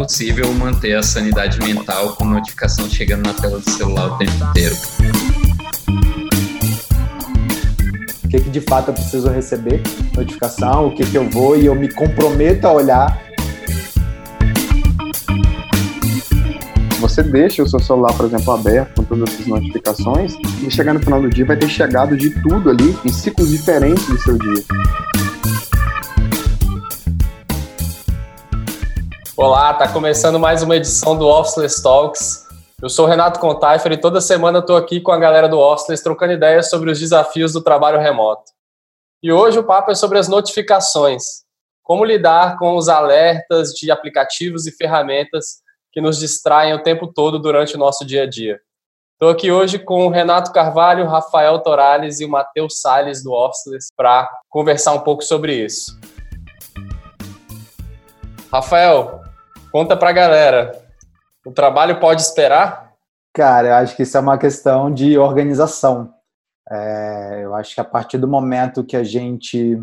impossível manter a sanidade mental com notificação chegando na tela do celular o tempo inteiro. O que, que de fato eu preciso receber notificação, o que, que eu vou e eu me comprometo a olhar você deixa o seu celular, por exemplo, aberto com todas essas notificações, e chegar no final do dia vai ter chegado de tudo ali em ciclos diferentes do seu dia. Olá, tá começando mais uma edição do Officeless Talks. Eu sou Renato Contaifer e toda semana eu tô aqui com a galera do Officeless trocando ideias sobre os desafios do trabalho remoto. E hoje o papo é sobre as notificações. Como lidar com os alertas de aplicativos e ferramentas que nos distraem o tempo todo durante o nosso dia a dia. Estou aqui hoje com o Renato Carvalho, Rafael Torales e o Matheus Salles do Officeless para conversar um pouco sobre isso. Rafael, conta para a galera, o trabalho pode esperar? Cara, eu acho que isso é uma questão de organização. É, eu acho que a partir do momento que a gente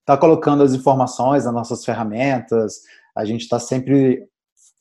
está colocando as informações nas nossas ferramentas, a gente está sempre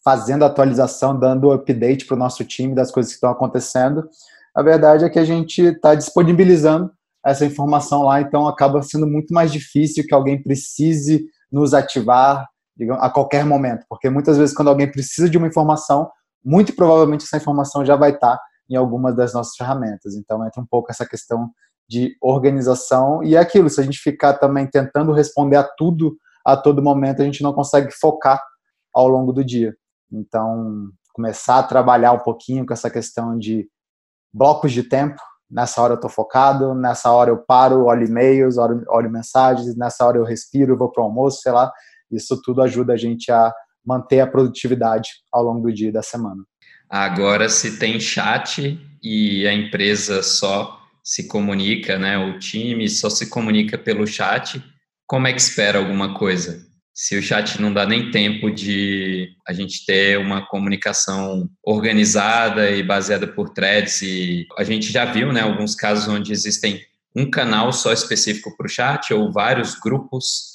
fazendo atualização, dando update para o nosso time das coisas que estão acontecendo. A verdade é que a gente está disponibilizando essa informação lá, então acaba sendo muito mais difícil que alguém precise nos ativar digamos, a qualquer momento, porque muitas vezes quando alguém precisa de uma informação, muito provavelmente essa informação já vai estar em algumas das nossas ferramentas. Então entra um pouco essa questão de organização e é aquilo, se a gente ficar também tentando responder a tudo a todo momento, a gente não consegue focar ao longo do dia. Então, começar a trabalhar um pouquinho com essa questão de blocos de tempo. Nessa hora eu estou focado, nessa hora eu paro, olho e-mails, olho, olho mensagens, nessa hora eu respiro, vou para o almoço, sei lá. Isso tudo ajuda a gente a manter a produtividade ao longo do dia e da semana. Agora, se tem chat e a empresa só se comunica, né, o time só se comunica pelo chat, como é que espera alguma coisa? se o chat não dá nem tempo de a gente ter uma comunicação organizada e baseada por threads e a gente já viu, né, alguns casos onde existem um canal só específico para o chat ou vários grupos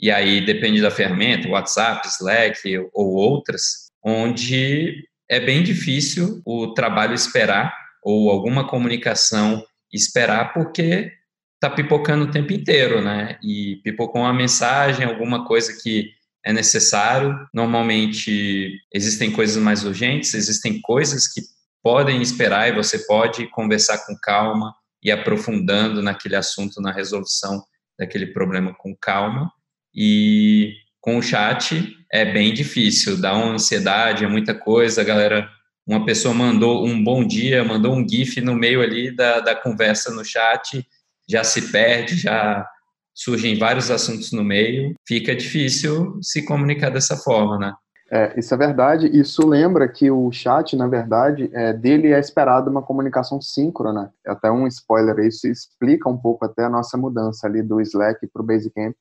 e aí depende da ferramenta, WhatsApp, Slack ou outras, onde é bem difícil o trabalho esperar ou alguma comunicação esperar porque tá pipocando o tempo inteiro, né? E pipocou uma mensagem, alguma coisa que é necessário. Normalmente existem coisas mais urgentes, existem coisas que podem esperar e você pode conversar com calma e aprofundando naquele assunto, na resolução daquele problema com calma. E com o chat é bem difícil, dá uma ansiedade, é muita coisa, galera. Uma pessoa mandou um bom dia, mandou um GIF no meio ali da, da conversa no chat já se perde, já surgem vários assuntos no meio, fica difícil se comunicar dessa forma, né? É, isso é verdade. Isso lembra que o chat, na verdade, é, dele é esperado uma comunicação síncrona. Até um spoiler, isso explica um pouco até a nossa mudança ali do Slack para o Basecamp,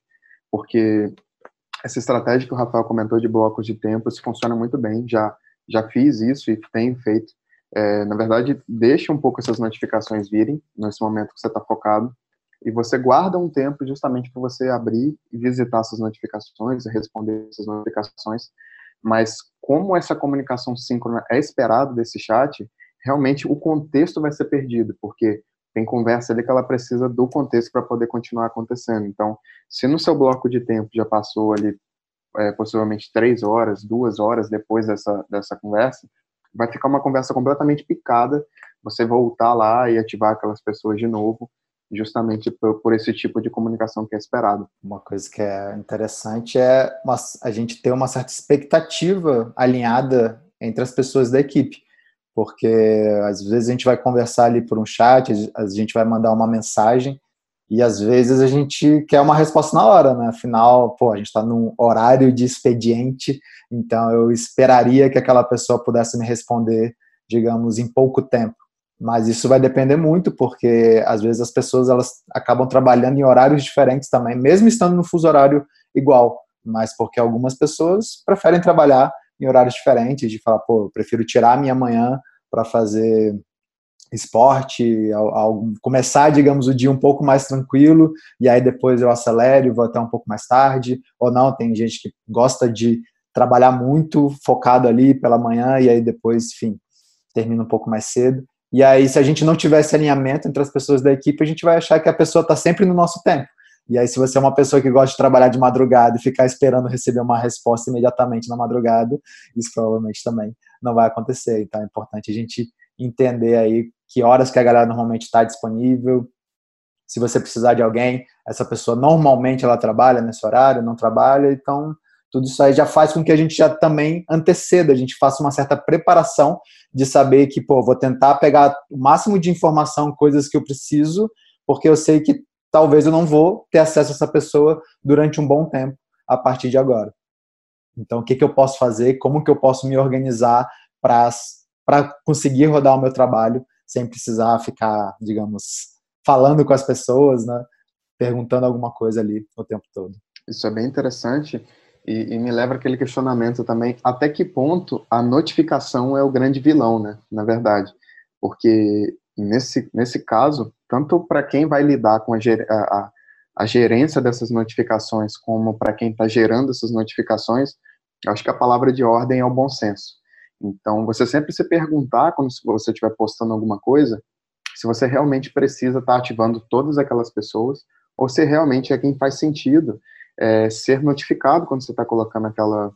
porque essa estratégia que o Rafael comentou de blocos de tempo, isso funciona muito bem. Já já fiz isso e tenho feito. É, na verdade, deixa um pouco essas notificações virem nesse momento que você está focado e você guarda um tempo justamente para você abrir e visitar essas notificações e responder essas notificações. Mas como essa comunicação síncrona é esperado desse chat, realmente o contexto vai ser perdido, porque tem conversa ali que ela precisa do contexto para poder continuar acontecendo. Então, se no seu bloco de tempo já passou ali é, possivelmente três horas, duas horas depois dessa, dessa conversa, vai ficar uma conversa completamente picada, você voltar lá e ativar aquelas pessoas de novo, justamente por, por esse tipo de comunicação que é esperado. Uma coisa que é interessante é uma, a gente ter uma certa expectativa alinhada entre as pessoas da equipe, porque às vezes a gente vai conversar ali por um chat, a gente vai mandar uma mensagem e às vezes a gente quer uma resposta na hora, né? Afinal, pô, a gente está num horário de expediente, então eu esperaria que aquela pessoa pudesse me responder, digamos, em pouco tempo. Mas isso vai depender muito, porque às vezes as pessoas elas acabam trabalhando em horários diferentes também, mesmo estando no fuso horário igual, mas porque algumas pessoas preferem trabalhar em horários diferentes, de falar, pô, eu prefiro tirar a minha manhã para fazer esporte, começar, digamos, o dia um pouco mais tranquilo, e aí depois eu acelero e vou até um pouco mais tarde, ou não, tem gente que gosta de trabalhar muito focado ali pela manhã e aí depois, enfim, termina um pouco mais cedo. E aí, se a gente não tivesse alinhamento entre as pessoas da equipe, a gente vai achar que a pessoa está sempre no nosso tempo. E aí, se você é uma pessoa que gosta de trabalhar de madrugada e ficar esperando receber uma resposta imediatamente na madrugada, isso provavelmente também não vai acontecer. Então, é importante a gente entender aí que horas que a galera normalmente está disponível. Se você precisar de alguém, essa pessoa normalmente ela trabalha nesse horário, não trabalha, então tudo isso aí já faz com que a gente já também anteceda, a gente faça uma certa preparação de saber que, pô, vou tentar pegar o máximo de informação, coisas que eu preciso, porque eu sei que talvez eu não vou ter acesso a essa pessoa durante um bom tempo a partir de agora. Então, o que, que eu posso fazer? Como que eu posso me organizar para conseguir rodar o meu trabalho sem precisar ficar, digamos, falando com as pessoas, né? Perguntando alguma coisa ali o tempo todo. Isso é bem interessante e, e me leva aquele questionamento também, até que ponto a notificação é o grande vilão, né? Na verdade, porque nesse, nesse caso, tanto para quem vai lidar com a, a, a gerência dessas notificações, como para quem está gerando essas notificações, eu acho que a palavra de ordem é o bom senso. Então, você sempre se perguntar, quando você estiver postando alguma coisa, se você realmente precisa estar tá ativando todas aquelas pessoas, ou se realmente é quem faz sentido é, ser notificado quando você está colocando aquela,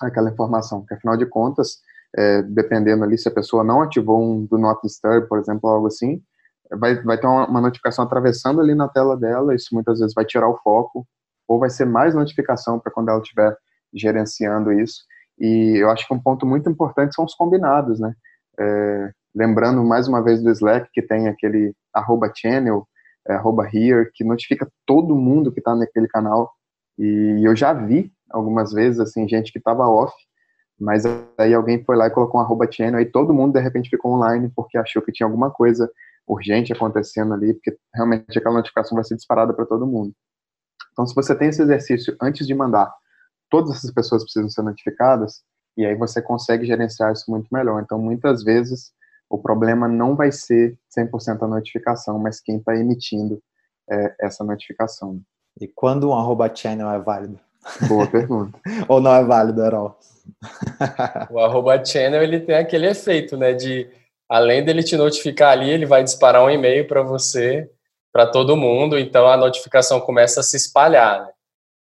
aquela informação, porque afinal de contas, é, dependendo ali se a pessoa não ativou um do not disturb, por exemplo, algo assim, vai, vai ter uma, uma, notificação atravessando ali na tela dela, isso muitas vezes vai tirar o foco, ou vai ser mais notificação para quando ela estiver gerenciando isso. E eu acho que um ponto muito importante são os combinados, né? É, lembrando mais uma vez do Slack, que tem aquele arroba channel, é, arroba here, que notifica todo mundo que está naquele canal. E eu já vi algumas vezes, assim, gente que estava off, mas aí alguém foi lá e colocou um arroba channel, e todo mundo de repente ficou online porque achou que tinha alguma coisa urgente acontecendo ali, porque realmente aquela notificação vai ser disparada para todo mundo. Então, se você tem esse exercício antes de mandar, todas essas pessoas precisam ser notificadas, e aí você consegue gerenciar isso muito melhor. Então, muitas vezes, o problema não vai ser 100% a notificação, mas quem está emitindo é, essa notificação. E quando um arroba channel é válido? Boa pergunta. Ou não é válido all? o arroba channel ele tem aquele efeito, né? De além dele te notificar ali, ele vai disparar um e-mail para você, para todo mundo, então a notificação começa a se espalhar. Né?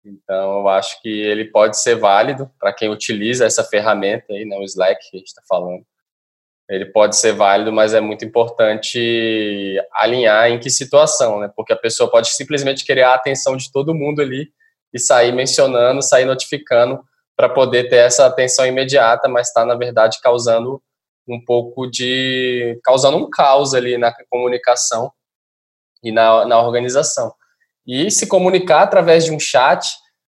Então eu acho que ele pode ser válido para quem utiliza essa ferramenta aí, né? O Slack que a gente está falando. Ele pode ser válido, mas é muito importante alinhar em que situação, né? Porque a pessoa pode simplesmente querer a atenção de todo mundo ali e sair mencionando, sair notificando para poder ter essa atenção imediata, mas está, na verdade, causando um pouco de. causando um caos ali na comunicação e na, na organização. E se comunicar através de um chat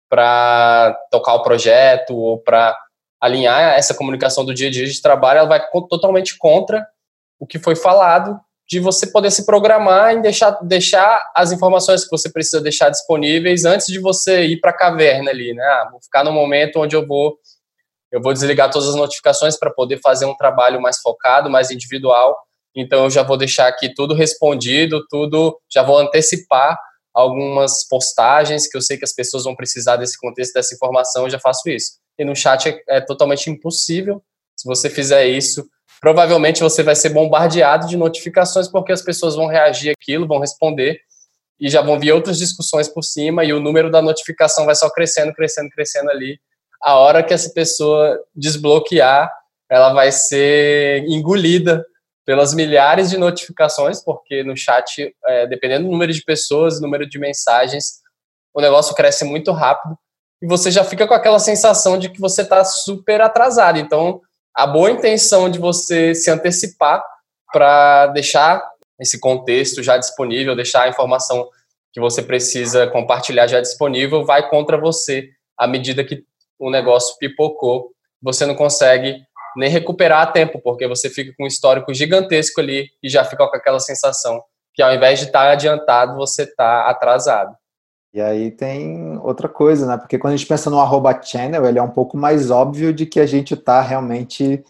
para tocar o projeto ou para alinhar essa comunicação do dia a dia de trabalho, ela vai totalmente contra o que foi falado de você poder se programar e deixar, deixar as informações que você precisa deixar disponíveis antes de você ir para a caverna ali, né? Ah, vou ficar no momento onde eu vou eu vou desligar todas as notificações para poder fazer um trabalho mais focado, mais individual. Então eu já vou deixar aqui tudo respondido, tudo, já vou antecipar algumas postagens que eu sei que as pessoas vão precisar desse contexto, dessa informação, eu já faço isso. E no chat é, é totalmente impossível. Se você fizer isso, provavelmente você vai ser bombardeado de notificações porque as pessoas vão reagir aquilo, vão responder e já vão vir outras discussões por cima e o número da notificação vai só crescendo, crescendo, crescendo ali. A hora que essa pessoa desbloquear, ela vai ser engolida pelas milhares de notificações, porque no chat, é, dependendo do número de pessoas, número de mensagens, o negócio cresce muito rápido e você já fica com aquela sensação de que você está super atrasado. Então, a boa intenção de você se antecipar para deixar esse contexto já disponível, deixar a informação que você precisa compartilhar já disponível, vai contra você à medida que o negócio pipocou. Você não consegue nem recuperar a tempo, porque você fica com um histórico gigantesco ali e já fica com aquela sensação que ao invés de estar tá adiantado, você está atrasado. E aí tem outra coisa, né? Porque quando a gente pensa no arroba channel, ele é um pouco mais óbvio de que a gente está realmente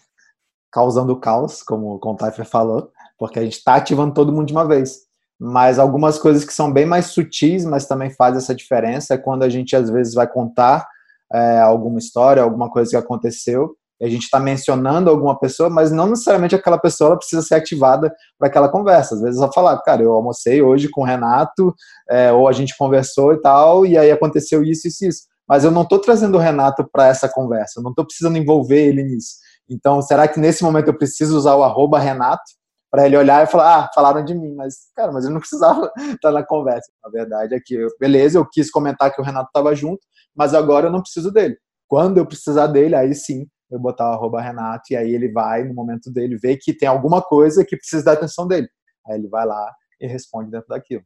causando caos, como o Contaifer falou, porque a gente está ativando todo mundo de uma vez. Mas algumas coisas que são bem mais sutis, mas também fazem essa diferença, é quando a gente às vezes vai contar é, alguma história, alguma coisa que aconteceu, a gente está mencionando alguma pessoa, mas não necessariamente aquela pessoa precisa ser ativada para aquela conversa. Às vezes eu falar, cara, eu almocei hoje com o Renato, é, ou a gente conversou e tal, e aí aconteceu isso, isso, isso. Mas eu não estou trazendo o Renato para essa conversa, eu não estou precisando envolver ele nisso. Então, será que nesse momento eu preciso usar o Renato para ele olhar e falar, ah, falaram de mim, mas, cara, mas eu não precisava estar na conversa. Na verdade é que, eu, beleza, eu quis comentar que o Renato estava junto, mas agora eu não preciso dele. Quando eu precisar dele, aí sim eu botar o arroba Renato, e aí ele vai, no momento dele, ver que tem alguma coisa que precisa da atenção dele. Aí ele vai lá e responde dentro daquilo.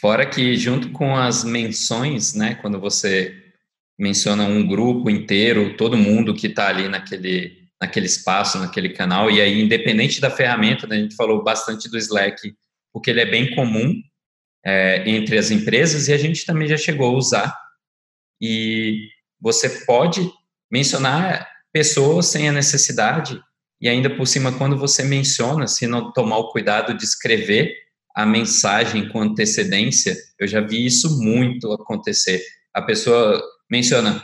Fora que, junto com as menções, né, quando você menciona um grupo inteiro, todo mundo que está ali naquele, naquele espaço, naquele canal, e aí, independente da ferramenta, né, a gente falou bastante do Slack, porque ele é bem comum é, entre as empresas e a gente também já chegou a usar. E você pode mencionar pessoas sem a necessidade e ainda por cima quando você menciona, se não tomar o cuidado de escrever a mensagem com antecedência, eu já vi isso muito acontecer. A pessoa menciona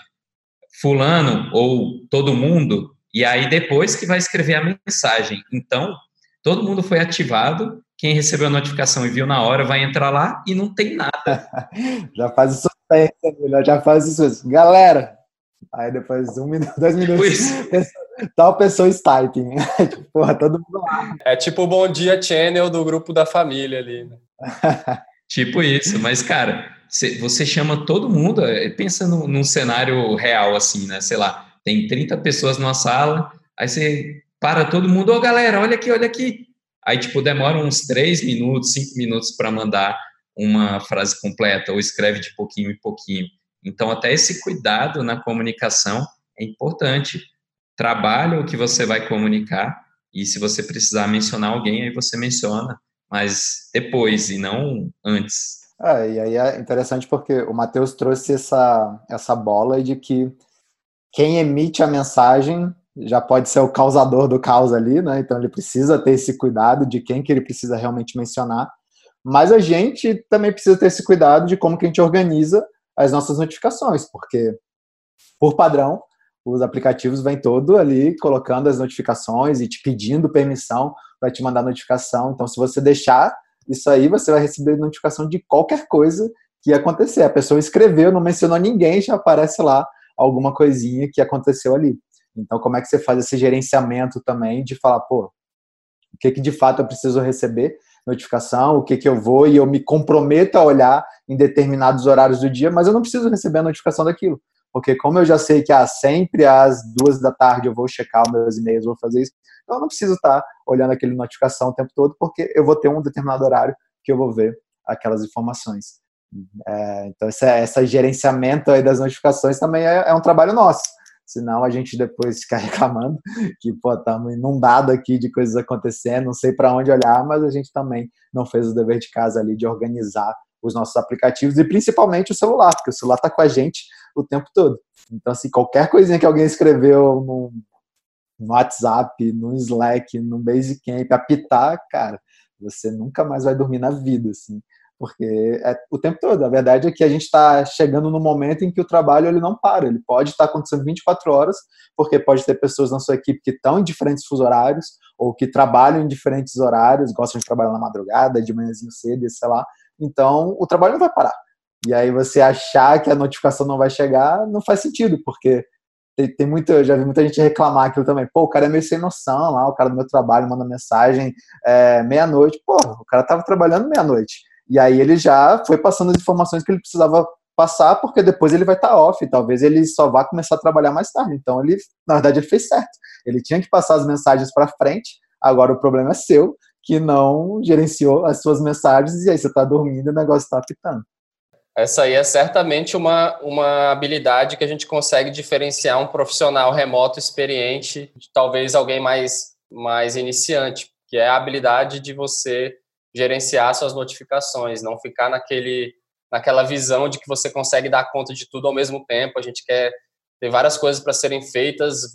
fulano ou todo mundo e aí depois que vai escrever a mensagem. Então, todo mundo foi ativado, quem recebeu a notificação e viu na hora vai entrar lá e não tem nada. já faz isso, já faz isso. Galera, Aí depois, um minuto, dois minutos, tal pessoa está typing. tipo, porra, todo mundo lá. É tipo o Bom Dia Channel do grupo da família ali, né? tipo isso, mas, cara, você chama todo mundo, é, pensa num, num cenário real, assim, né? Sei lá, tem 30 pessoas numa sala, aí você para todo mundo, ô oh, galera, olha aqui, olha aqui. Aí, tipo, demora uns 3 minutos, 5 minutos para mandar uma frase completa, ou escreve de pouquinho em pouquinho. Então, até esse cuidado na comunicação é importante. Trabalha o que você vai comunicar e se você precisar mencionar alguém, aí você menciona, mas depois e não antes. É, e aí é interessante porque o Matheus trouxe essa, essa bola de que quem emite a mensagem já pode ser o causador do caos ali, né? Então ele precisa ter esse cuidado de quem que ele precisa realmente mencionar. Mas a gente também precisa ter esse cuidado de como que a gente organiza as nossas notificações, porque, por padrão, os aplicativos vêm todo ali colocando as notificações e te pedindo permissão para te mandar notificação. Então, se você deixar isso aí, você vai receber notificação de qualquer coisa que acontecer. A pessoa escreveu, não mencionou ninguém, já aparece lá alguma coisinha que aconteceu ali. Então, como é que você faz esse gerenciamento também de falar, pô, o que, que de fato eu preciso receber notificação, o que, que eu vou e eu me comprometo a olhar em determinados horários do dia, mas eu não preciso receber a notificação daquilo. Porque como eu já sei que ah, sempre às duas da tarde eu vou checar meus e-mails, vou fazer isso, então eu não preciso estar olhando aquele notificação o tempo todo, porque eu vou ter um determinado horário que eu vou ver aquelas informações. É, então, esse, esse, gerenciamento aí das notificações também é, é um trabalho nosso senão a gente depois fica reclamando que, pô, estamos inundado aqui de coisas acontecendo, não sei para onde olhar, mas a gente também não fez o dever de casa ali de organizar os nossos aplicativos e principalmente o celular, porque o celular está com a gente o tempo todo. Então, assim, qualquer coisinha que alguém escreveu no WhatsApp, no Slack, no Basecamp, apitar, cara, você nunca mais vai dormir na vida, assim porque é o tempo todo. A verdade é que a gente está chegando no momento em que o trabalho ele não para, ele pode estar tá acontecendo 24 horas, porque pode ter pessoas na sua equipe que estão em diferentes fuso horários ou que trabalham em diferentes horários, gostam de trabalhar na madrugada, de manhãzinho cedo, sei lá. Então, o trabalho não vai parar. E aí você achar que a notificação não vai chegar, não faz sentido, porque tem, tem muito, eu já vi muita gente reclamar aquilo também. Pô, o cara é meio sem noção lá, o cara do meu trabalho manda mensagem é, meia-noite. Pô, o cara tava trabalhando meia-noite. E aí ele já foi passando as informações que ele precisava passar, porque depois ele vai estar tá off, talvez ele só vá começar a trabalhar mais tarde. Então ele, na verdade, ele fez certo. Ele tinha que passar as mensagens para frente. Agora o problema é seu, que não gerenciou as suas mensagens e aí você está dormindo e o negócio está apitando. Essa aí é certamente uma, uma habilidade que a gente consegue diferenciar um profissional remoto experiente de talvez alguém mais, mais iniciante, que é a habilidade de você gerenciar suas notificações, não ficar naquele naquela visão de que você consegue dar conta de tudo ao mesmo tempo. A gente quer ter várias coisas para serem feitas,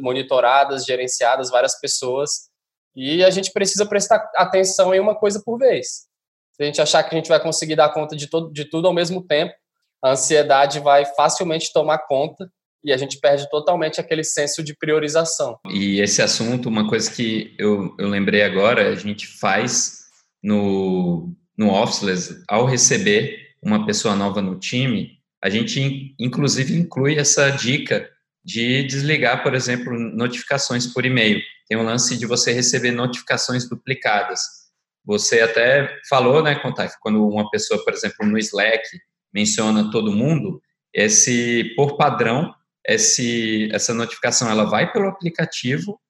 monitoradas, gerenciadas, várias pessoas, e a gente precisa prestar atenção em uma coisa por vez. Se a gente achar que a gente vai conseguir dar conta de, todo, de tudo ao mesmo tempo, a ansiedade vai facilmente tomar conta e a gente perde totalmente aquele senso de priorização. E esse assunto, uma coisa que eu, eu lembrei agora, a gente faz no, no Officeless, ao receber uma pessoa nova no time, a gente inclusive inclui essa dica de desligar, por exemplo, notificações por e-mail. Tem um lance de você receber notificações duplicadas. Você até falou, né, Contact, quando uma pessoa, por exemplo, no Slack menciona todo mundo, esse por padrão, esse, essa notificação ela vai pelo aplicativo,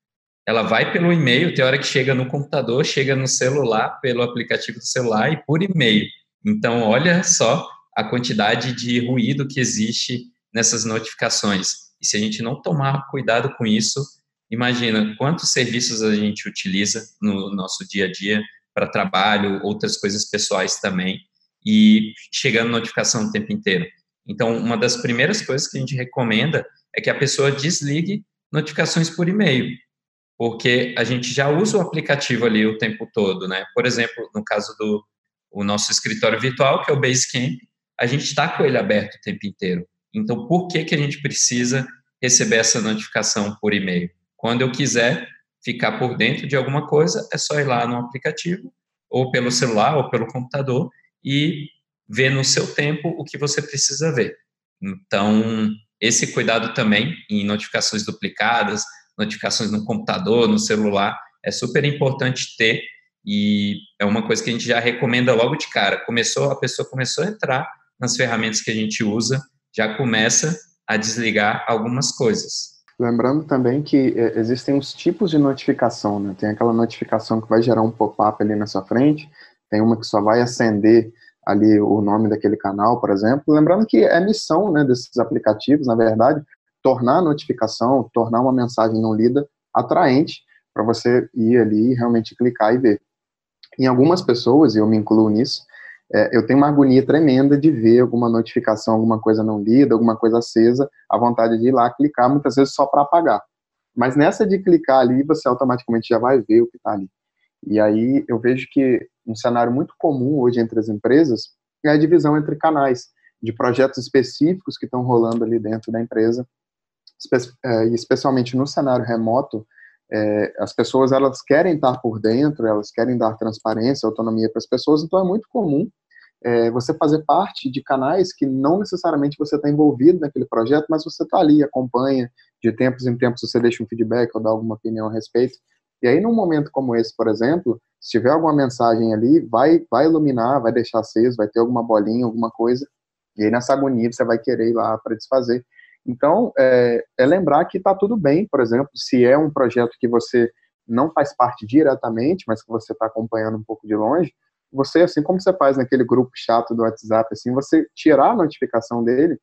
ela vai pelo e-mail, tem hora que chega no computador, chega no celular, pelo aplicativo do celular e por e-mail. Então, olha só a quantidade de ruído que existe nessas notificações. E se a gente não tomar cuidado com isso, imagina quantos serviços a gente utiliza no nosso dia a dia para trabalho, outras coisas pessoais também, e chegando notificação o tempo inteiro. Então, uma das primeiras coisas que a gente recomenda é que a pessoa desligue notificações por e-mail, porque a gente já usa o aplicativo ali o tempo todo, né? Por exemplo, no caso do o nosso escritório virtual, que é o Basecamp, a gente está com ele aberto o tempo inteiro. Então, por que, que a gente precisa receber essa notificação por e-mail? Quando eu quiser ficar por dentro de alguma coisa, é só ir lá no aplicativo, ou pelo celular, ou pelo computador, e ver no seu tempo o que você precisa ver. Então, esse cuidado também em notificações duplicadas, notificações no computador, no celular, é super importante ter e é uma coisa que a gente já recomenda logo de cara. Começou, a pessoa começou a entrar nas ferramentas que a gente usa, já começa a desligar algumas coisas. Lembrando também que é, existem os tipos de notificação, né? Tem aquela notificação que vai gerar um pop-up ali na sua frente, tem uma que só vai acender ali o nome daquele canal, por exemplo. Lembrando que é missão né, desses aplicativos, na verdade, tornar a notificação, tornar uma mensagem não lida atraente para você ir ali e realmente clicar e ver. Em algumas pessoas, e eu me incluo nisso, é, eu tenho uma agonia tremenda de ver alguma notificação, alguma coisa não lida, alguma coisa acesa, a vontade de ir lá clicar, muitas vezes só para apagar. Mas nessa de clicar ali, você automaticamente já vai ver o que está ali. E aí eu vejo que um cenário muito comum hoje entre as empresas é a divisão entre canais de projetos específicos que estão rolando ali dentro da empresa, especialmente no cenário remoto, é, as pessoas elas querem estar por dentro, elas querem dar transparência, autonomia para as pessoas, então é muito comum é, você fazer parte de canais que não necessariamente você está envolvido naquele projeto, mas você está ali, acompanha, de tempos em tempos você deixa um feedback ou dá alguma opinião a respeito. E aí, num momento como esse, por exemplo, se tiver alguma mensagem ali, vai, vai iluminar, vai deixar aceso, vai ter alguma bolinha, alguma coisa, e aí nessa agonia você vai querer ir lá para desfazer. Então, é, é lembrar que está tudo bem, por exemplo, se é um projeto que você não faz parte diretamente, mas que você está acompanhando um pouco de longe, você, assim como você faz naquele grupo chato do WhatsApp, assim, você tirar a notificação dele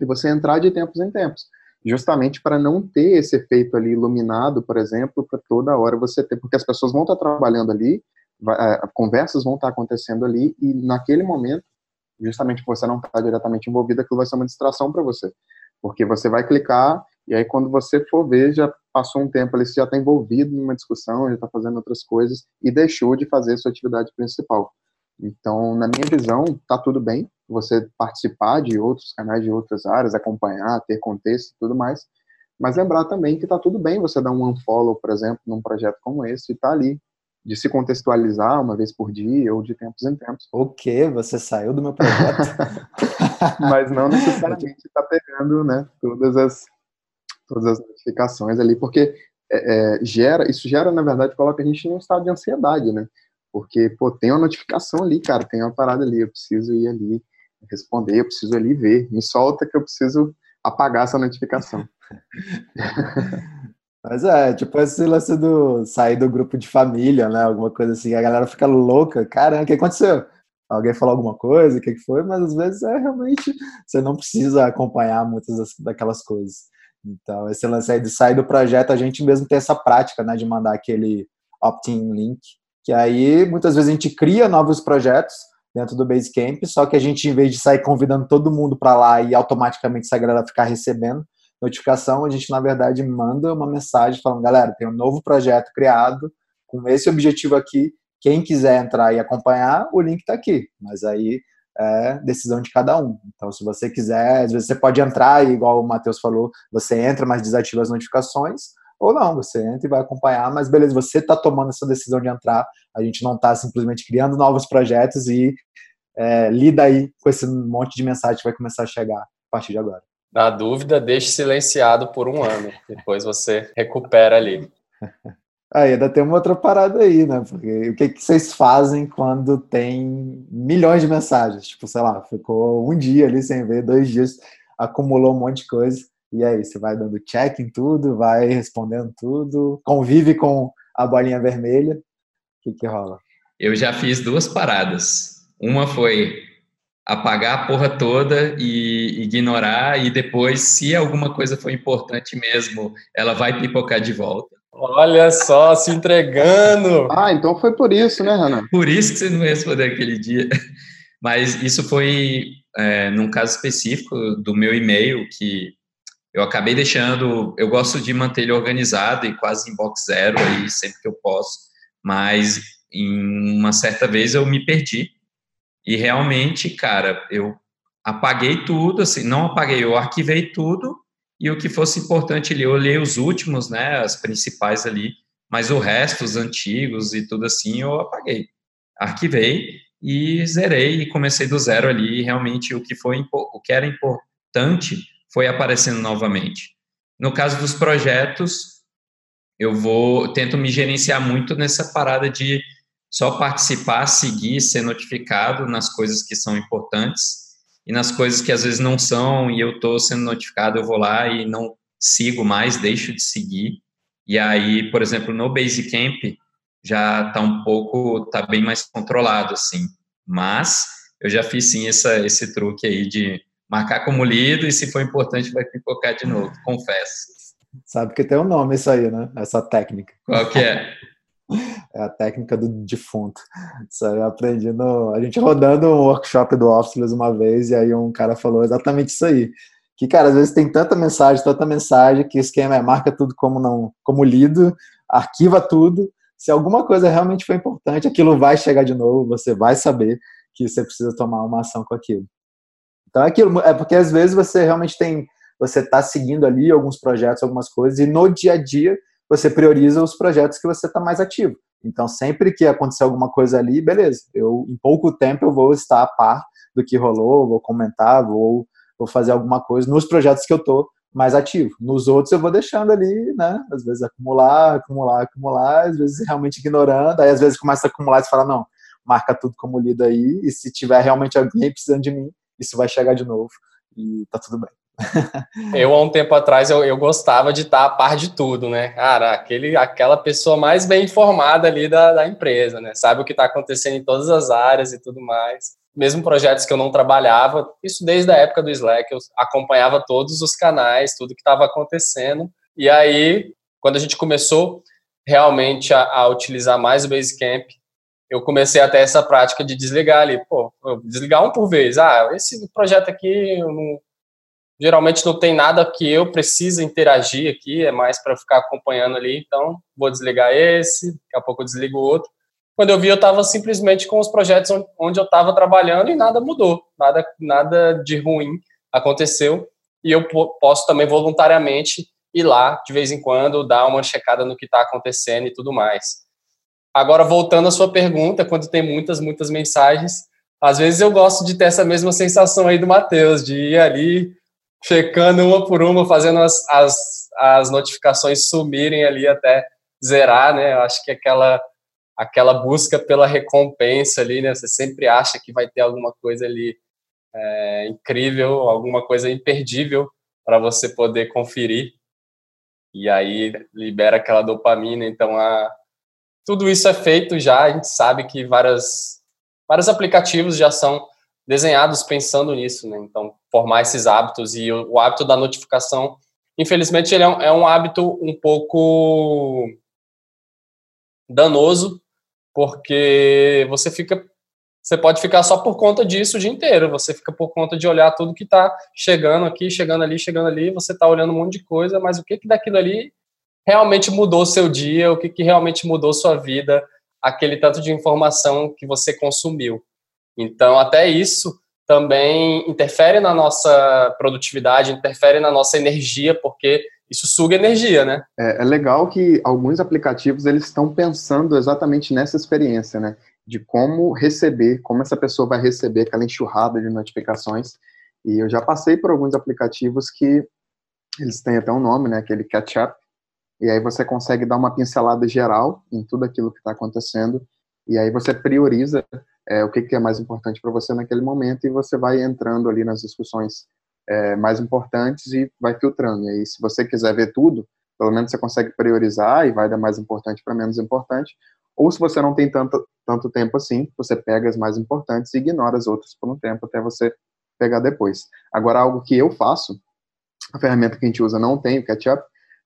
e você entrar de tempos em tempos, justamente para não ter esse efeito ali iluminado, por exemplo, para toda hora você ter, porque as pessoas vão estar tá trabalhando ali, vai, é, conversas vão estar tá acontecendo ali e naquele momento, justamente porque você não está diretamente envolvido, aquilo vai ser uma distração para você. Porque você vai clicar e aí quando você for ver, já passou um tempo ali, você já está envolvido numa discussão, já está fazendo outras coisas e deixou de fazer a sua atividade principal. Então, na minha visão, tá tudo bem você participar de outros canais de outras áreas, acompanhar, ter contexto e tudo mais, mas lembrar também que tá tudo bem você dar um unfollow, por exemplo, num projeto como esse e tá ali de se contextualizar uma vez por dia ou de tempos em tempos. O quê? Você saiu do meu projeto? Mas não necessariamente está pegando né, todas, as, todas as notificações ali, porque é, é, gera, isso gera, na verdade, coloca a gente num estado de ansiedade, né? Porque, pô, tem uma notificação ali, cara, tem uma parada ali, eu preciso ir ali responder, eu preciso ali ver, me solta que eu preciso apagar essa notificação. Mas é, tipo esse lance do sair do grupo de família, né? Alguma coisa assim, a galera fica louca. Caramba, o que aconteceu? Alguém falou alguma coisa, o que foi? Mas às vezes é realmente você não precisa acompanhar muitas daquelas coisas. Então, esse lance aí de sair do projeto, a gente mesmo tem essa prática, né, de mandar aquele opt-in link, que aí muitas vezes a gente cria novos projetos dentro do Basecamp, só que a gente, em vez de sair convidando todo mundo para lá e automaticamente essa galera ficar recebendo, notificação, a gente, na verdade, manda uma mensagem falando, galera, tem um novo projeto criado com esse objetivo aqui. Quem quiser entrar e acompanhar, o link está aqui. Mas aí é decisão de cada um. Então, se você quiser, às vezes você pode entrar, igual o Matheus falou, você entra, mas desativa as notificações, ou não, você entra e vai acompanhar, mas beleza, você está tomando essa decisão de entrar, a gente não está simplesmente criando novos projetos e é, lida aí com esse monte de mensagem que vai começar a chegar a partir de agora. Na dúvida, deixe silenciado por um ano, depois você recupera ali. Aí ainda tem uma outra parada aí, né? Porque o que, que vocês fazem quando tem milhões de mensagens? Tipo, sei lá, ficou um dia ali sem ver, dois dias, acumulou um monte de coisa. E aí, você vai dando check em tudo, vai respondendo tudo, convive com a bolinha vermelha. O que, que rola? Eu já fiz duas paradas. Uma foi apagar a porra toda e ignorar, e depois, se alguma coisa for importante mesmo, ela vai pipocar de volta. Olha só, se entregando. Ah, então foi por isso, né, Renan? Por isso que você não respondeu aquele dia. Mas isso foi é, num caso específico do meu e-mail que eu acabei deixando. Eu gosto de manter ele organizado e quase em box zero aí sempre que eu posso. Mas em uma certa vez eu me perdi e realmente, cara, eu apaguei tudo, assim, não apaguei, eu arquivei tudo e o que fosse importante ali, eu olhei os últimos, né, as principais ali, mas o resto, os antigos e tudo assim, eu apaguei. Arquivei e zerei e comecei do zero ali, e realmente o que foi o que era importante foi aparecendo novamente. No caso dos projetos, eu vou tento me gerenciar muito nessa parada de só participar, seguir, ser notificado nas coisas que são importantes e nas coisas que às vezes não são e eu estou sendo notificado, eu vou lá e não sigo mais, deixo de seguir. E aí, por exemplo, no Basecamp já está um pouco, está bem mais controlado, assim. Mas eu já fiz sim essa, esse truque aí de marcar como lido e se for importante vai pipocar de novo, confesso. Sabe que tem um nome isso aí, né? Essa técnica. Qual que é? É a técnica do defunto. Aí eu aprendi no. A gente rodando um workshop do Officeless uma vez, e aí um cara falou exatamente isso aí. Que, cara, às vezes tem tanta mensagem, tanta mensagem, que o esquema é marca tudo como não, como lido, arquiva tudo. Se alguma coisa realmente foi importante, aquilo vai chegar de novo, você vai saber que você precisa tomar uma ação com aquilo. Então é aquilo, é porque às vezes você realmente tem, você está seguindo ali alguns projetos, algumas coisas, e no dia a dia você prioriza os projetos que você está mais ativo. Então, sempre que acontecer alguma coisa ali, beleza, eu em pouco tempo eu vou estar a par do que rolou, vou comentar, vou, vou fazer alguma coisa nos projetos que eu estou mais ativo. Nos outros eu vou deixando ali, né? Às vezes acumular, acumular, acumular, às vezes realmente ignorando, aí às vezes começa a acumular e fala, não, marca tudo como lido aí, e se tiver realmente alguém precisando de mim, isso vai chegar de novo e tá tudo bem. Eu, há um tempo atrás, eu, eu gostava de estar a par de tudo, né? Cara, aquele, aquela pessoa mais bem informada ali da, da empresa, né? Sabe o que está acontecendo em todas as áreas e tudo mais. Mesmo projetos que eu não trabalhava, isso desde a época do Slack, eu acompanhava todos os canais, tudo que estava acontecendo. E aí, quando a gente começou realmente a, a utilizar mais o Basecamp, eu comecei até essa prática de desligar ali, pô, desligar um por vez. Ah, esse projeto aqui eu não geralmente não tem nada que eu precise interagir aqui, é mais para ficar acompanhando ali, então vou desligar esse, daqui a pouco eu desligo o outro. Quando eu vi, eu estava simplesmente com os projetos onde eu estava trabalhando e nada mudou, nada, nada de ruim aconteceu. E eu posso também voluntariamente ir lá de vez em quando, dar uma checada no que está acontecendo e tudo mais. Agora, voltando à sua pergunta, quando tem muitas, muitas mensagens, às vezes eu gosto de ter essa mesma sensação aí do Matheus, de ir ali, checando uma por uma, fazendo as, as, as notificações sumirem ali até zerar, né? Eu acho que aquela aquela busca pela recompensa ali, né? Você sempre acha que vai ter alguma coisa ali é, incrível, alguma coisa imperdível para você poder conferir. E aí libera aquela dopamina. Então, a, tudo isso é feito já. A gente sabe que várias, vários aplicativos já são desenhados pensando nisso, né? Então, formar esses hábitos e o, o hábito da notificação, infelizmente, ele é um, é um, hábito um pouco danoso, porque você fica, você pode ficar só por conta disso o dia inteiro. Você fica por conta de olhar tudo que está chegando aqui, chegando ali, chegando ali. Você está olhando um monte de coisa, mas o que que daquilo ali realmente mudou seu dia? O que que realmente mudou sua vida? Aquele tanto de informação que você consumiu. Então, até isso também interfere na nossa produtividade, interfere na nossa energia, porque isso suga energia, né? É, é, legal que alguns aplicativos eles estão pensando exatamente nessa experiência, né? De como receber, como essa pessoa vai receber aquela enxurrada de notificações. E eu já passei por alguns aplicativos que eles têm até um nome, né? Aquele catch-up. E aí você consegue dar uma pincelada geral em tudo aquilo que está acontecendo. E aí você prioriza é, o que, que é mais importante para você naquele momento e você vai entrando ali nas discussões é, mais importantes e vai filtrando. E aí, se você quiser ver tudo, pelo menos você consegue priorizar e vai da mais importante para menos importante. Ou se você não tem tanto, tanto tempo assim, você pega as mais importantes e ignora as outras por um tempo até você pegar depois. Agora, algo que eu faço, a ferramenta que a gente usa não tem o catch-up,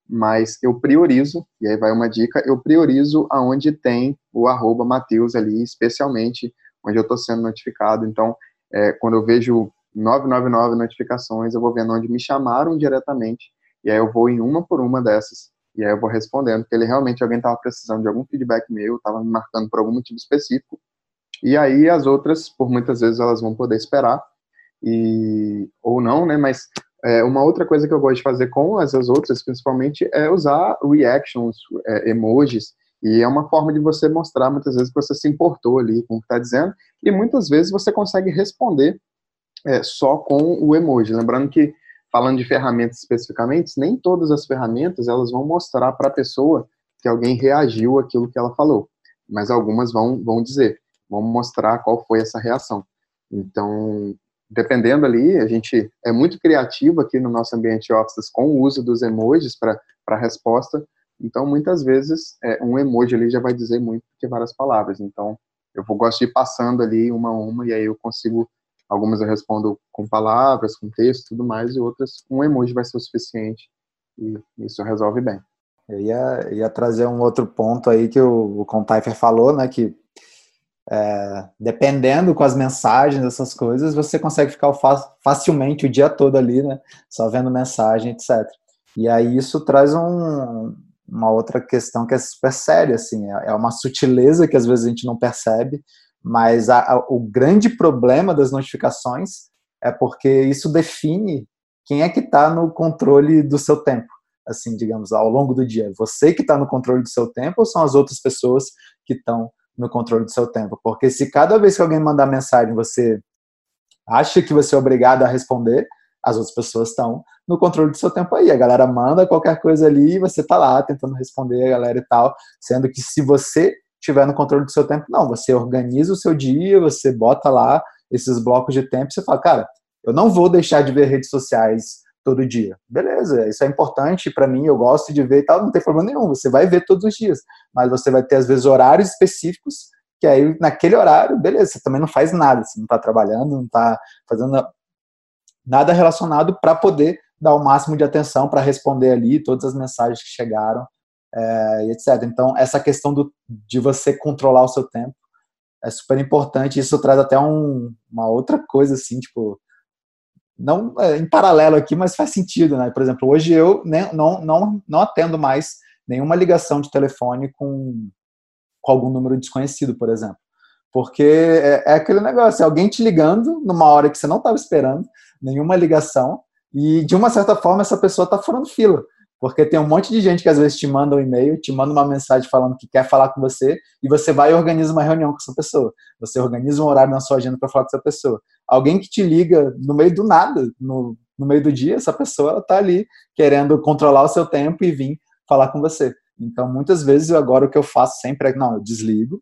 mas eu priorizo, e aí vai uma dica, eu priorizo aonde tem o arroba Mateus ali, especialmente onde eu estou sendo notificado. Então, é, quando eu vejo 999 notificações, eu vou vendo onde me chamaram diretamente, e aí eu vou em uma por uma dessas, e aí eu vou respondendo, porque ele realmente, alguém estava precisando de algum feedback meu, estava me marcando por algum motivo específico, e aí as outras, por muitas vezes, elas vão poder esperar, e ou não, né, mas é, uma outra coisa que eu gosto de fazer com essas outras, principalmente, é usar reactions, é, emojis, e é uma forma de você mostrar muitas vezes que você se importou ali com o que está dizendo, e muitas vezes você consegue responder é, só com o emoji. Lembrando que, falando de ferramentas especificamente, nem todas as ferramentas elas vão mostrar para a pessoa que alguém reagiu àquilo que ela falou, mas algumas vão, vão dizer, vão mostrar qual foi essa reação. Então, dependendo ali, a gente é muito criativo aqui no nosso ambiente Office com o uso dos emojis para a resposta, então, muitas vezes, é, um emoji ali já vai dizer muito que várias palavras. Então, eu vou, gosto de ir passando ali uma a uma, e aí eu consigo Algumas eu respondo com palavras, com texto tudo mais, e outras um emoji vai ser o suficiente. E isso resolve bem. Eu ia, ia trazer um outro ponto aí que o, o Contaifer falou, né? Que é, dependendo com as mensagens, essas coisas, você consegue ficar facilmente o dia todo ali, né? Só vendo mensagem, etc. E aí isso traz um, uma outra questão que é super séria, assim, é, é uma sutileza que às vezes a gente não percebe, mas a, a, o grande problema das notificações é porque isso define quem é que está no controle do seu tempo, assim, digamos, ao longo do dia. Você que está no controle do seu tempo ou são as outras pessoas que estão no controle do seu tempo? Porque se cada vez que alguém mandar mensagem você acha que você é obrigado a responder, as outras pessoas estão no controle do seu tempo aí. A galera manda qualquer coisa ali e você está lá tentando responder a galera e tal, sendo que se você tiver no controle do seu tempo. Não, você organiza o seu dia, você bota lá esses blocos de tempo você fala, cara, eu não vou deixar de ver redes sociais todo dia. Beleza, isso é importante para mim, eu gosto de ver e tal, não tem problema nenhum, você vai ver todos os dias, mas você vai ter às vezes horários específicos que aí naquele horário, beleza, você também não faz nada, você não está trabalhando, não está fazendo nada relacionado para poder dar o máximo de atenção para responder ali todas as mensagens que chegaram é, etc. Então, essa questão do, de você controlar o seu tempo é super importante. Isso traz até um, uma outra coisa, assim, tipo, não é, em paralelo aqui, mas faz sentido, né? Por exemplo, hoje eu né, não, não, não atendo mais nenhuma ligação de telefone com, com algum número desconhecido, por exemplo. Porque é, é aquele negócio, é alguém te ligando numa hora que você não estava esperando, nenhuma ligação, e de uma certa forma essa pessoa está furando fila. Porque tem um monte de gente que às vezes te manda um e-mail, te manda uma mensagem falando que quer falar com você, e você vai e organiza uma reunião com essa pessoa. Você organiza um horário na sua agenda para falar com essa pessoa. Alguém que te liga no meio do nada, no, no meio do dia, essa pessoa está ali querendo controlar o seu tempo e vir falar com você. Então, muitas vezes, agora o que eu faço sempre é, não, eu desligo,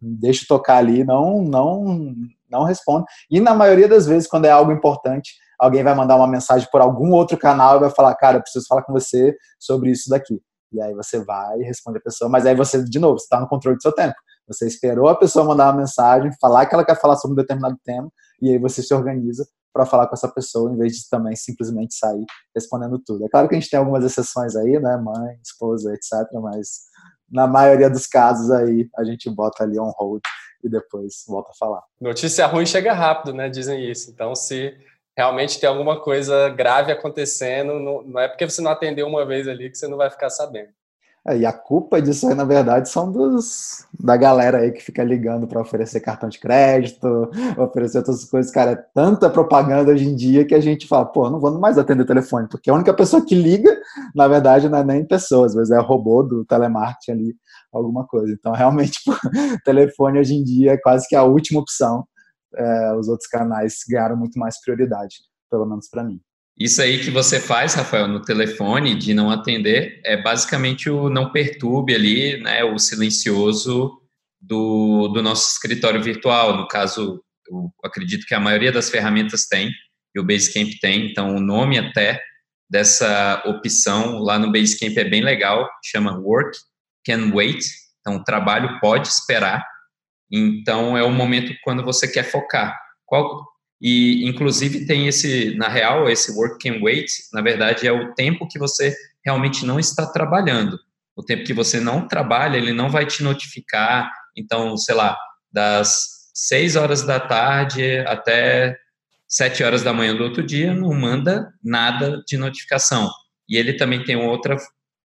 deixo tocar ali, não, não, não respondo. E na maioria das vezes, quando é algo importante, alguém vai mandar uma mensagem por algum outro canal e vai falar, cara, preciso falar com você sobre isso daqui. E aí você vai e responde a pessoa, mas aí você, de novo, você está no controle do seu tempo. Você esperou a pessoa mandar uma mensagem, falar que ela quer falar sobre um determinado tema, e aí você se organiza para falar com essa pessoa, em vez de também simplesmente sair respondendo tudo. É claro que a gente tem algumas exceções aí, né, mãe, esposa, etc., mas na maioria dos casos aí a gente bota ali on hold e depois volta a falar. Notícia ruim chega rápido, né? Dizem isso. Então, se realmente tem alguma coisa grave acontecendo, não, não, é porque você não atendeu uma vez ali que você não vai ficar sabendo. É, e a culpa disso aí, na verdade, são dos da galera aí que fica ligando para oferecer cartão de crédito, oferecer outras coisas. Cara, é tanta propaganda hoje em dia que a gente fala, pô, não vou mais atender telefone, porque a única pessoa que liga, na verdade, não é nem pessoa, às vezes é robô do telemarketing ali, alguma coisa. Então, realmente, pô, telefone hoje em dia é quase que a última opção. É, os outros canais ganharam muito mais prioridade, pelo menos para mim. Isso aí que você faz, Rafael, no telefone, de não atender, é basicamente o não perturbe ali, né, o silencioso do, do nosso escritório virtual. No caso, eu acredito que a maioria das ferramentas tem, e o Basecamp tem, então o nome até dessa opção lá no Basecamp é bem legal, chama Work Can Wait, então o trabalho pode esperar, então é o momento quando você quer focar. Qual, e, inclusive, tem esse, na real, esse work can wait, na verdade, é o tempo que você realmente não está trabalhando. O tempo que você não trabalha, ele não vai te notificar. Então, sei lá, das 6 horas da tarde até 7 horas da manhã do outro dia, não manda nada de notificação. E ele também tem outra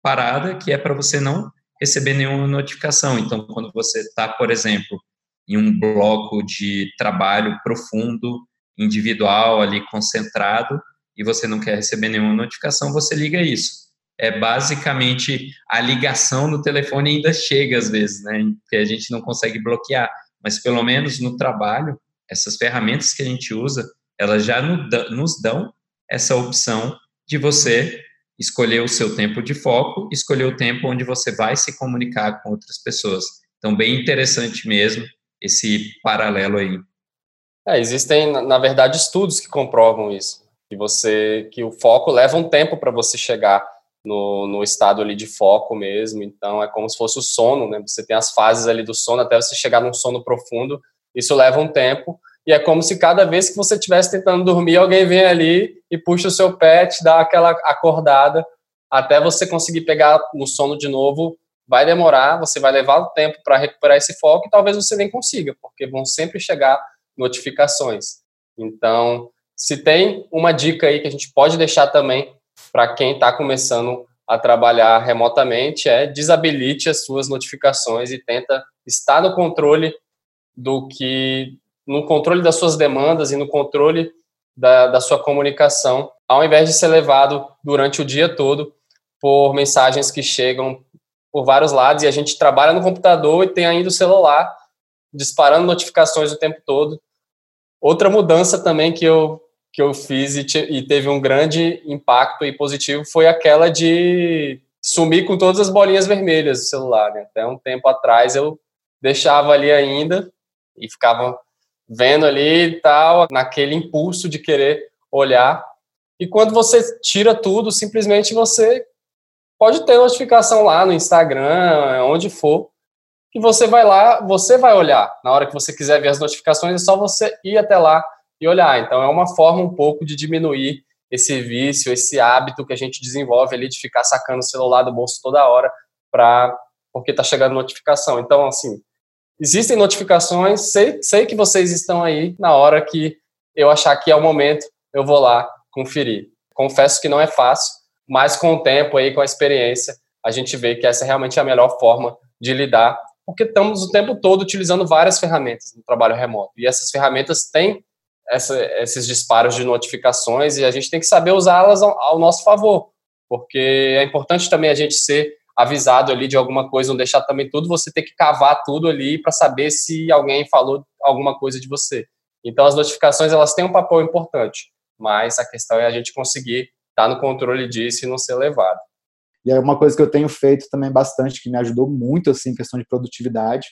parada que é para você não receber nenhuma notificação. Então, quando você está, por exemplo, em um bloco de trabalho profundo, individual ali concentrado e você não quer receber nenhuma notificação, você liga isso. É basicamente a ligação no telefone ainda chega às vezes, né? Que a gente não consegue bloquear, mas pelo menos no trabalho, essas ferramentas que a gente usa, elas já nos dão essa opção de você escolher o seu tempo de foco, escolher o tempo onde você vai se comunicar com outras pessoas. Então, bem interessante mesmo esse paralelo aí. É, existem, na verdade, estudos que comprovam isso. Que você, que o foco leva um tempo para você chegar no, no estado ali de foco mesmo. Então, é como se fosse o sono, né? Você tem as fases ali do sono até você chegar num sono profundo. Isso leva um tempo. E é como se cada vez que você estivesse tentando dormir, alguém vem ali e puxa o seu pé, te dá aquela acordada até você conseguir pegar no sono de novo. Vai demorar, você vai levar o tempo para recuperar esse foco e talvez você nem consiga, porque vão sempre chegar notificações. Então, se tem uma dica aí que a gente pode deixar também para quem está começando a trabalhar remotamente é desabilite as suas notificações e tenta estar no controle do que no controle das suas demandas e no controle da, da sua comunicação, ao invés de ser levado durante o dia todo por mensagens que chegam por vários lados e a gente trabalha no computador e tem ainda o celular disparando notificações o tempo todo Outra mudança também que eu, que eu fiz e, te, e teve um grande impacto e positivo foi aquela de sumir com todas as bolinhas vermelhas do celular. Né? Até um tempo atrás eu deixava ali ainda e ficava vendo ali e tal, naquele impulso de querer olhar. E quando você tira tudo, simplesmente você pode ter notificação lá no Instagram, onde for, que você vai lá, você vai olhar. Na hora que você quiser ver as notificações, é só você ir até lá e olhar. Então, é uma forma um pouco de diminuir esse vício, esse hábito que a gente desenvolve ali de ficar sacando o celular do bolso toda hora para porque está chegando notificação. Então, assim, existem notificações, sei, sei que vocês estão aí na hora que eu achar que é o momento, eu vou lá conferir. Confesso que não é fácil, mas com o tempo aí, com a experiência, a gente vê que essa é realmente a melhor forma de lidar porque estamos o tempo todo utilizando várias ferramentas no trabalho remoto. E essas ferramentas têm essa, esses disparos de notificações e a gente tem que saber usá-las ao, ao, nosso favor, porque é importante também a gente ser avisado ali de alguma coisa, não deixar também tudo, você ter que cavar tudo ali para saber se alguém falou alguma coisa de você. Então, as notificações, elas têm um papel importante, mas a questão é a gente conseguir estar tá no controle disso e não ser levado. E é uma coisa que eu tenho feito também bastante, que me ajudou muito, assim, em questão de produtividade,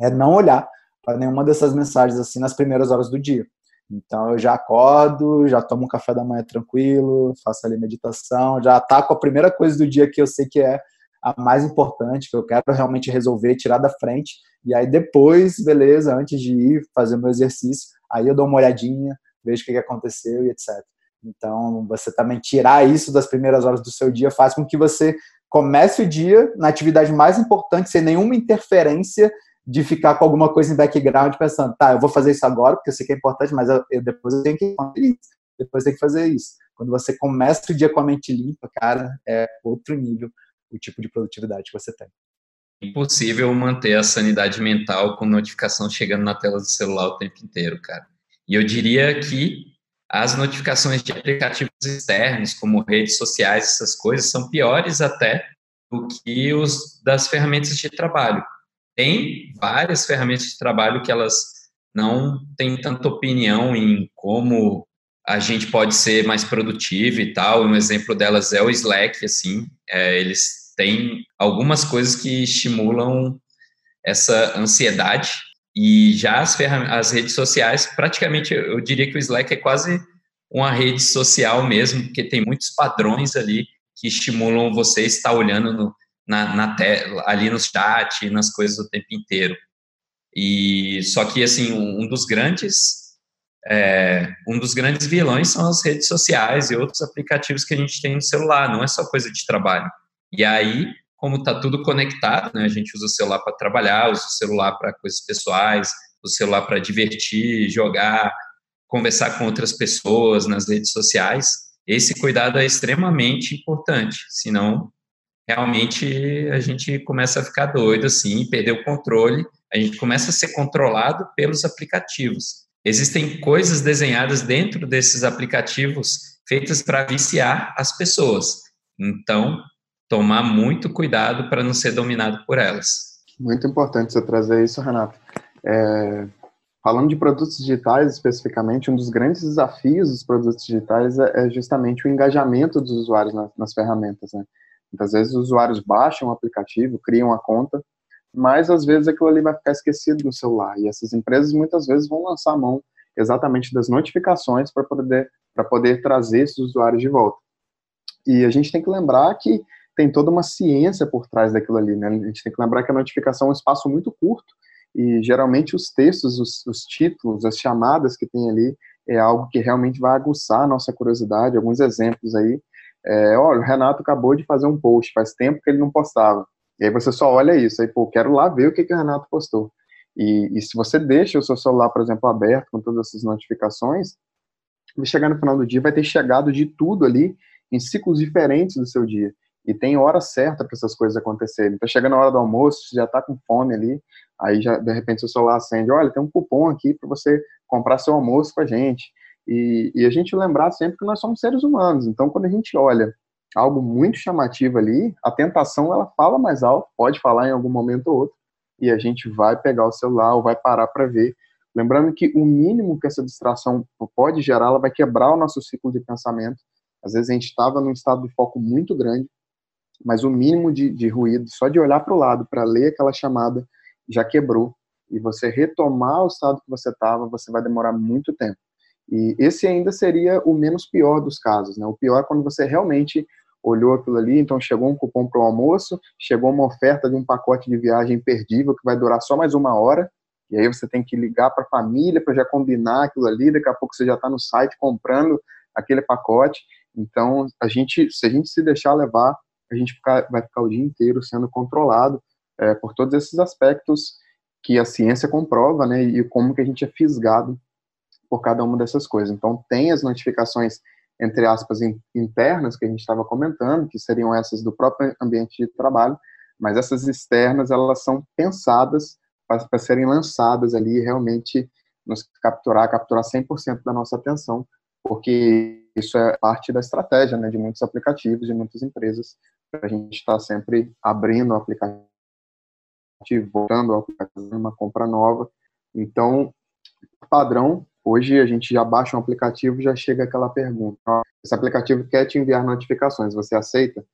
é não olhar para nenhuma dessas mensagens, assim, nas primeiras horas do dia. Então, eu já acordo, já tomo um café da manhã tranquilo, faço ali meditação, já ataco a primeira coisa do dia que eu sei que é a mais importante, que eu quero realmente resolver, tirar da frente. E aí, depois, beleza, antes de ir fazer meu exercício, aí eu dou uma olhadinha, vejo o que aconteceu e etc. Então, você também tirar isso das primeiras horas do seu dia faz com que você comece o dia na atividade mais importante, sem nenhuma interferência de ficar com alguma coisa em background pensando, tá, eu vou fazer isso agora porque eu sei que é importante, mas eu, eu, depois eu tenho que fazer isso, depois eu tenho que fazer isso. Quando você começa o dia com a mente limpa, cara, é outro nível o tipo de produtividade que você tem. Impossível manter a sanidade mental com notificação chegando na tela do celular o tempo inteiro, cara. E eu diria que as notificações de aplicativos externos, como redes sociais, essas coisas, são piores até do que os das ferramentas de trabalho. Tem várias ferramentas de trabalho que elas não têm tanta opinião em como a gente pode ser mais produtivo e tal. Um exemplo delas é o Slack, assim, é, eles têm algumas coisas que estimulam essa ansiedade e já as, as redes sociais, praticamente, eu diria que o Slack é quase uma rede social mesmo, porque tem muitos padrões ali que estimulam você estar olhando no, na, na tela, ali no chat, nas coisas o tempo inteiro. E só que assim um, um dos grandes é, um dos grandes vilões são as redes sociais e outros aplicativos que a gente tem no celular. Não é só coisa de trabalho. E aí como está tudo conectado, né? A gente usa o celular para trabalhar, usa o celular para coisas pessoais, o celular para divertir, jogar, conversar com outras pessoas nas redes sociais. Esse cuidado é extremamente importante, senão realmente a gente começa a ficar doido assim, perder o controle, a gente começa a ser controlado pelos aplicativos. Existem coisas desenhadas dentro desses aplicativos feitas para viciar as pessoas. Então, tomar muito cuidado para não ser dominado por elas. Muito importante você trazer isso, Renato. É, falando de produtos digitais especificamente, um dos grandes desafios dos produtos digitais é, é justamente o engajamento dos usuários nas, nas ferramentas. Né? Muitas vezes os usuários baixam o aplicativo, criam a conta, mas às vezes aquilo ali vai ficar esquecido no celular. E essas empresas muitas vezes vão lançar a mão exatamente das notificações para poder, poder trazer esses usuários de volta. E a gente tem que lembrar que tem toda uma ciência por trás daquilo ali, né? A gente tem que lembrar que a notificação é um espaço muito curto e geralmente os textos, os, os títulos, as chamadas que tem ali é algo que realmente vai aguçar a nossa curiosidade. Alguns exemplos aí. É, olha, o Renato acabou de fazer um post, faz tempo que ele não postava. E aí você só olha isso, aí, pô, quero lá ver o que, que o Renato postou. E, e se você deixa o seu celular, por exemplo, aberto com todas essas notificações, vai chegar no final do dia, vai ter chegado de tudo ali em ciclos diferentes do seu dia. E tem hora certa para essas coisas acontecerem. Então, chega na hora do almoço, você já está com fome ali, aí já, de repente, seu celular acende, olha, tem um cupom aqui para você comprar seu almoço com a gente. E, e, a gente lembrar sempre que nós somos seres humanos. Então, quando a gente olha algo muito chamativo ali, a tentação, ela fala mais alto, pode falar em algum momento ou outro, e a gente vai pegar o celular ou vai parar para ver. Lembrando que o mínimo que essa distração pode gerar, ela vai quebrar o nosso ciclo de pensamento. Às vezes a gente estava num estado de foco muito grande, mas o mínimo de, de ruído, só de olhar para o lado para ler aquela chamada, já quebrou. E você retomar o estado que você estava, você vai demorar muito tempo. E esse ainda seria o menos pior dos casos, né? O pior é quando você realmente olhou aquilo ali, então chegou um cupom para o almoço, chegou uma oferta de um pacote de viagem imperdível que vai durar só mais uma hora, e aí você tem que ligar para a família para já combinar aquilo ali, daqui a pouco você já está no site comprando aquele pacote. Então, a gente, se a gente se deixar levar, a gente ficar, vai ficar o dia inteiro sendo controlado é, por todos esses aspectos que a ciência comprova, né, e como que a gente é fisgado por cada uma dessas coisas. Então, tem as notificações, entre aspas, internas, que a gente estava comentando, que seriam essas do próprio ambiente de trabalho, mas essas externas, elas são pensadas para serem lançadas ali realmente nos capturar, capturar 100% da nossa atenção, porque isso é parte da estratégia né, de muitos aplicativos, de muitas empresas, a gente está sempre abrindo o aplicativo, voltando ao aplicativo, uma compra nova. Então, padrão, hoje a gente já baixa um aplicativo já chega aquela pergunta: esse aplicativo quer te enviar notificações, você aceita?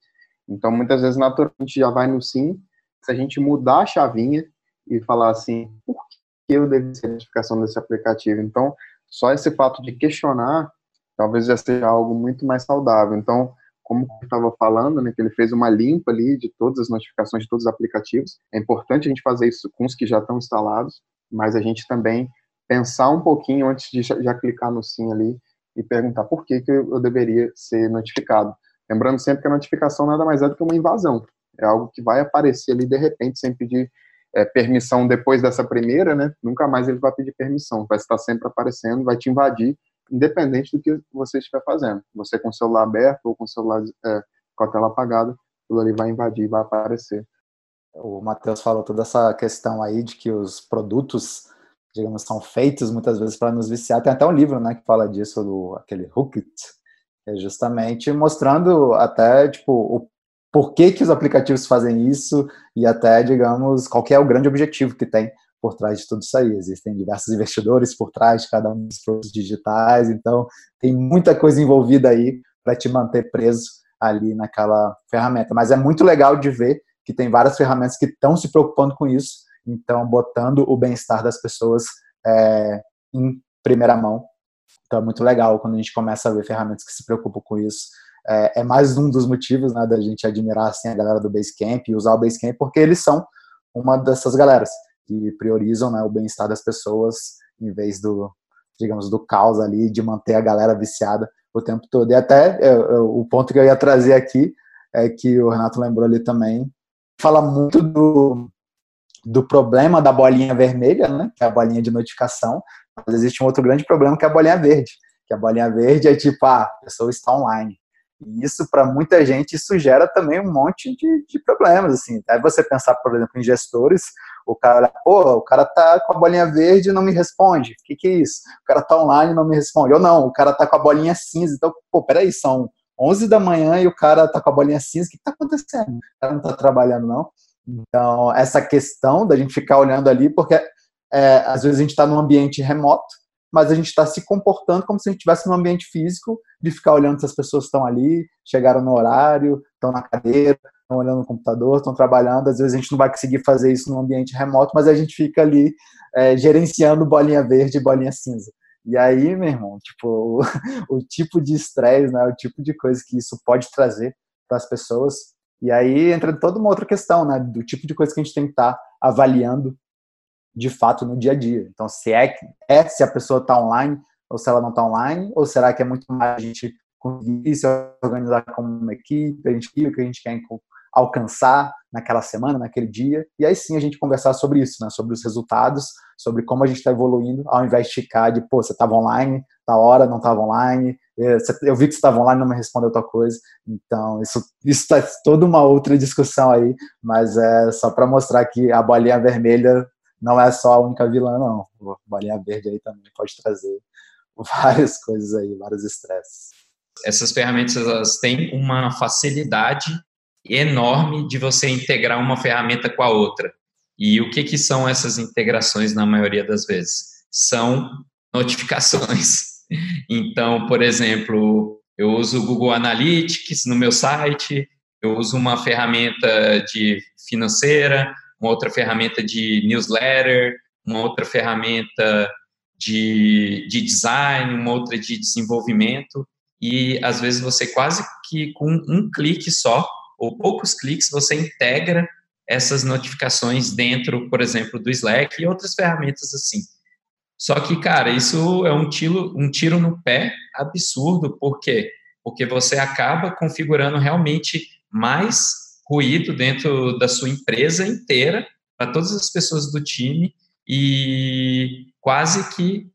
Então, muitas vezes, naturalmente, já vai no sim. Se a gente mudar a chavinha e falar assim, por que eu devo ser notificação desse aplicativo? Então, só esse fato de questionar, talvez já seja algo muito mais saudável. Então, como eu estava falando, né, que ele fez uma limpa ali de todas as notificações de todos os aplicativos. É importante a gente fazer isso com os que já estão instalados, mas a gente também pensar um pouquinho antes de já clicar no sim ali e perguntar por que, que eu deveria ser notificado. Lembrando sempre que a notificação nada mais é do que uma invasão. É algo que vai aparecer ali de repente sem pedir é, permissão depois dessa primeira, né? Nunca mais ele vai pedir permissão. Vai estar sempre aparecendo, vai te invadir independente do que você estiver fazendo. Você com o celular aberto ou com o celular é, com a tela apagada, aquilo ali vai invadir, vai aparecer. O Matheus falou toda essa questão aí de que os produtos, digamos, são feitos muitas vezes para nos viciar. Tem até um livro, né, que fala disso, do aquele Hooked, é justamente mostrando até tipo o porquê que os aplicativos fazem isso e até, digamos, qual é o grande objetivo que tem por trás de tudo isso aí. Existem diversos investidores por trás de cada um dos produtos digitais, então tem muita coisa envolvida aí para te manter preso ali naquela ferramenta. Mas é muito legal de ver que tem várias ferramentas que estão se preocupando com isso, então botando o bem-estar das pessoas é, em primeira mão. Então é muito legal quando a gente começa a ver ferramentas que se preocupam com isso. É, é mais um dos motivos né, da gente admirar assim, a galera do Basecamp e usar o Basecamp, porque eles são uma dessas galeras que priorizam né, o bem-estar das pessoas em vez do, digamos, do caos ali, de manter a galera viciada o tempo todo. E até é, é, o ponto que eu ia trazer aqui é que o Renato lembrou ali também, fala muito do, do problema da bolinha vermelha, né, que é a bolinha de notificação, mas existe um outro grande problema que é a bolinha verde, que a bolinha verde é tipo, ah, a pessoa está online. E isso, para muita gente, isso gera também um monte de, de problemas, assim. Aí você pensar, por exemplo, em gestores, o cara, pô, o cara tá com a bolinha verde e não me responde. O que, que é isso? O cara tá online e não me responde. Ou não, o cara tá com a bolinha cinza. Então, pô, peraí, são 11 da manhã e o cara tá com a bolinha cinza. O que, que tá acontecendo? O cara não tá trabalhando, não. Então, essa questão da gente ficar olhando ali, porque é, às vezes a gente está num ambiente remoto, mas a gente está se comportando como se a gente estivesse num ambiente físico, de ficar olhando se as pessoas estão ali, chegaram no horário, estão na cadeira, estão olhando no computador, estão trabalhando. Às vezes a gente não vai conseguir fazer isso num ambiente remoto, mas a gente fica ali é, gerenciando bolinha verde e bolinha cinza. E aí, meu irmão, tipo, o, o tipo de estresse, né, o tipo de coisa que isso pode trazer para as pessoas. E aí entra toda uma outra questão, né, do tipo de coisa que a gente tem que estar tá avaliando de fato no dia a dia. Então, se é, é se a pessoa está online ou se ela não está online, ou será que é muito mais a gente conseguir se organizar como uma equipe, a gente o que a gente quer alcançar naquela semana, naquele dia, e aí sim a gente conversar sobre isso, né? sobre os resultados, sobre como a gente está evoluindo, ao invés de ficar de, pô, você estava online, tá hora, não estava online, é, eu vi que você estava online não me respondeu outra coisa, então isso isso tá toda uma outra discussão aí, mas é só para mostrar que a bolinha vermelha não é só a única vilã, não. A bolinha verde aí também pode trazer várias coisas aí, vários estresses. Essas ferramentas elas têm uma facilidade enorme de você integrar uma ferramenta com a outra. E o que, que são essas integrações na maioria das vezes? São notificações. Então, por exemplo, eu uso o Google Analytics no meu site, eu uso uma ferramenta de financeira, uma outra ferramenta de newsletter, uma outra ferramenta de, de design, uma outra de desenvolvimento, e às vezes você quase que com um clique só, ou poucos cliques, você integra essas notificações dentro, por exemplo, do Slack e outras ferramentas assim. Só que, cara, isso é um tiro, um tiro no pé absurdo, por quê? Porque você acaba configurando realmente mais ruído dentro da sua empresa inteira, para todas as pessoas do time, e quase que,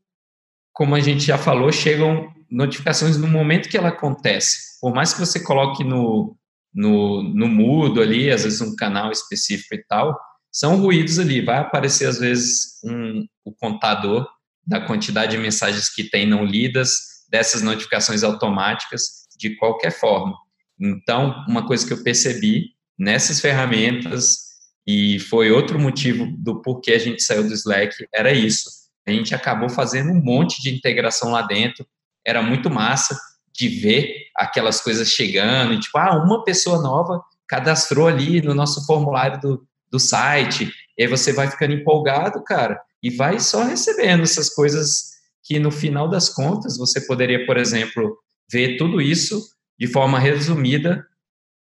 como a gente já falou, chegam notificações no momento que ela acontece. Por mais que você coloque no, no, no mudo ali, às vezes um canal específico e tal, são ruídos ali. Vai aparecer, às vezes, um, o contador da quantidade de mensagens que tem não lidas, dessas notificações automáticas, de qualquer forma. Então, uma coisa que eu percebi nessas ferramentas e foi outro motivo do porquê a gente saiu do Slack, era isso. A gente acabou fazendo um monte de integração lá dentro, era muito massa de ver aquelas coisas chegando, e tipo, ah, uma pessoa nova cadastrou ali no nosso formulário do, do site, e aí você vai ficando empolgado, cara, e vai só recebendo essas coisas que no final das contas você poderia, por exemplo, ver tudo isso de forma resumida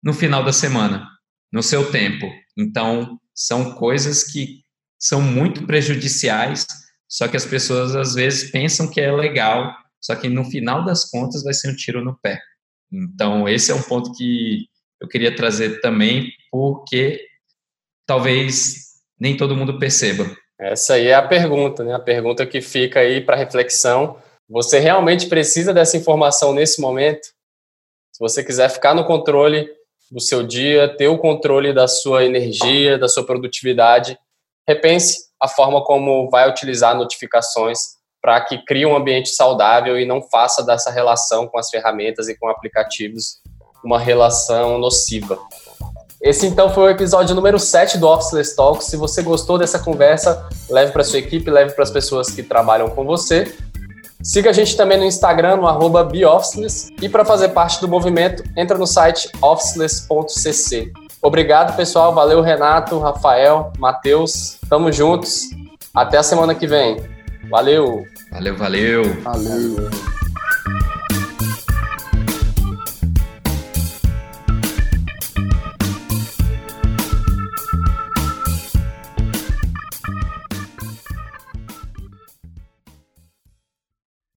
no final da semana no seu tempo. Então, são coisas que são muito prejudiciais, só que as pessoas às vezes pensam que é legal, só que no final das contas vai ser um tiro no pé. Então, esse é um ponto que eu queria trazer também, porque talvez nem todo mundo perceba. Essa aí é a pergunta, né? A pergunta que fica aí para reflexão. Você realmente precisa dessa informação nesse momento? Se você quiser ficar no controle, do seu dia, ter o controle da sua energia, da sua produtividade. Repense a forma como vai utilizar notificações para que crie um ambiente saudável e não faça dessa relação com as ferramentas e com aplicativos uma relação nociva. Esse então foi o episódio número 7 do Officeless Talks. Se você gostou dessa conversa, leve para sua equipe, leve para as pessoas que trabalham com você. Siga a gente também no Instagram, no arroba BeOfficeless. E para fazer parte do movimento, entra no site officeless.cc. Obrigado, pessoal. Valeu, Renato, Rafael, Matheus. Tamo juntos. Até a semana que vem. Valeu. Valeu, valeu. Valeu.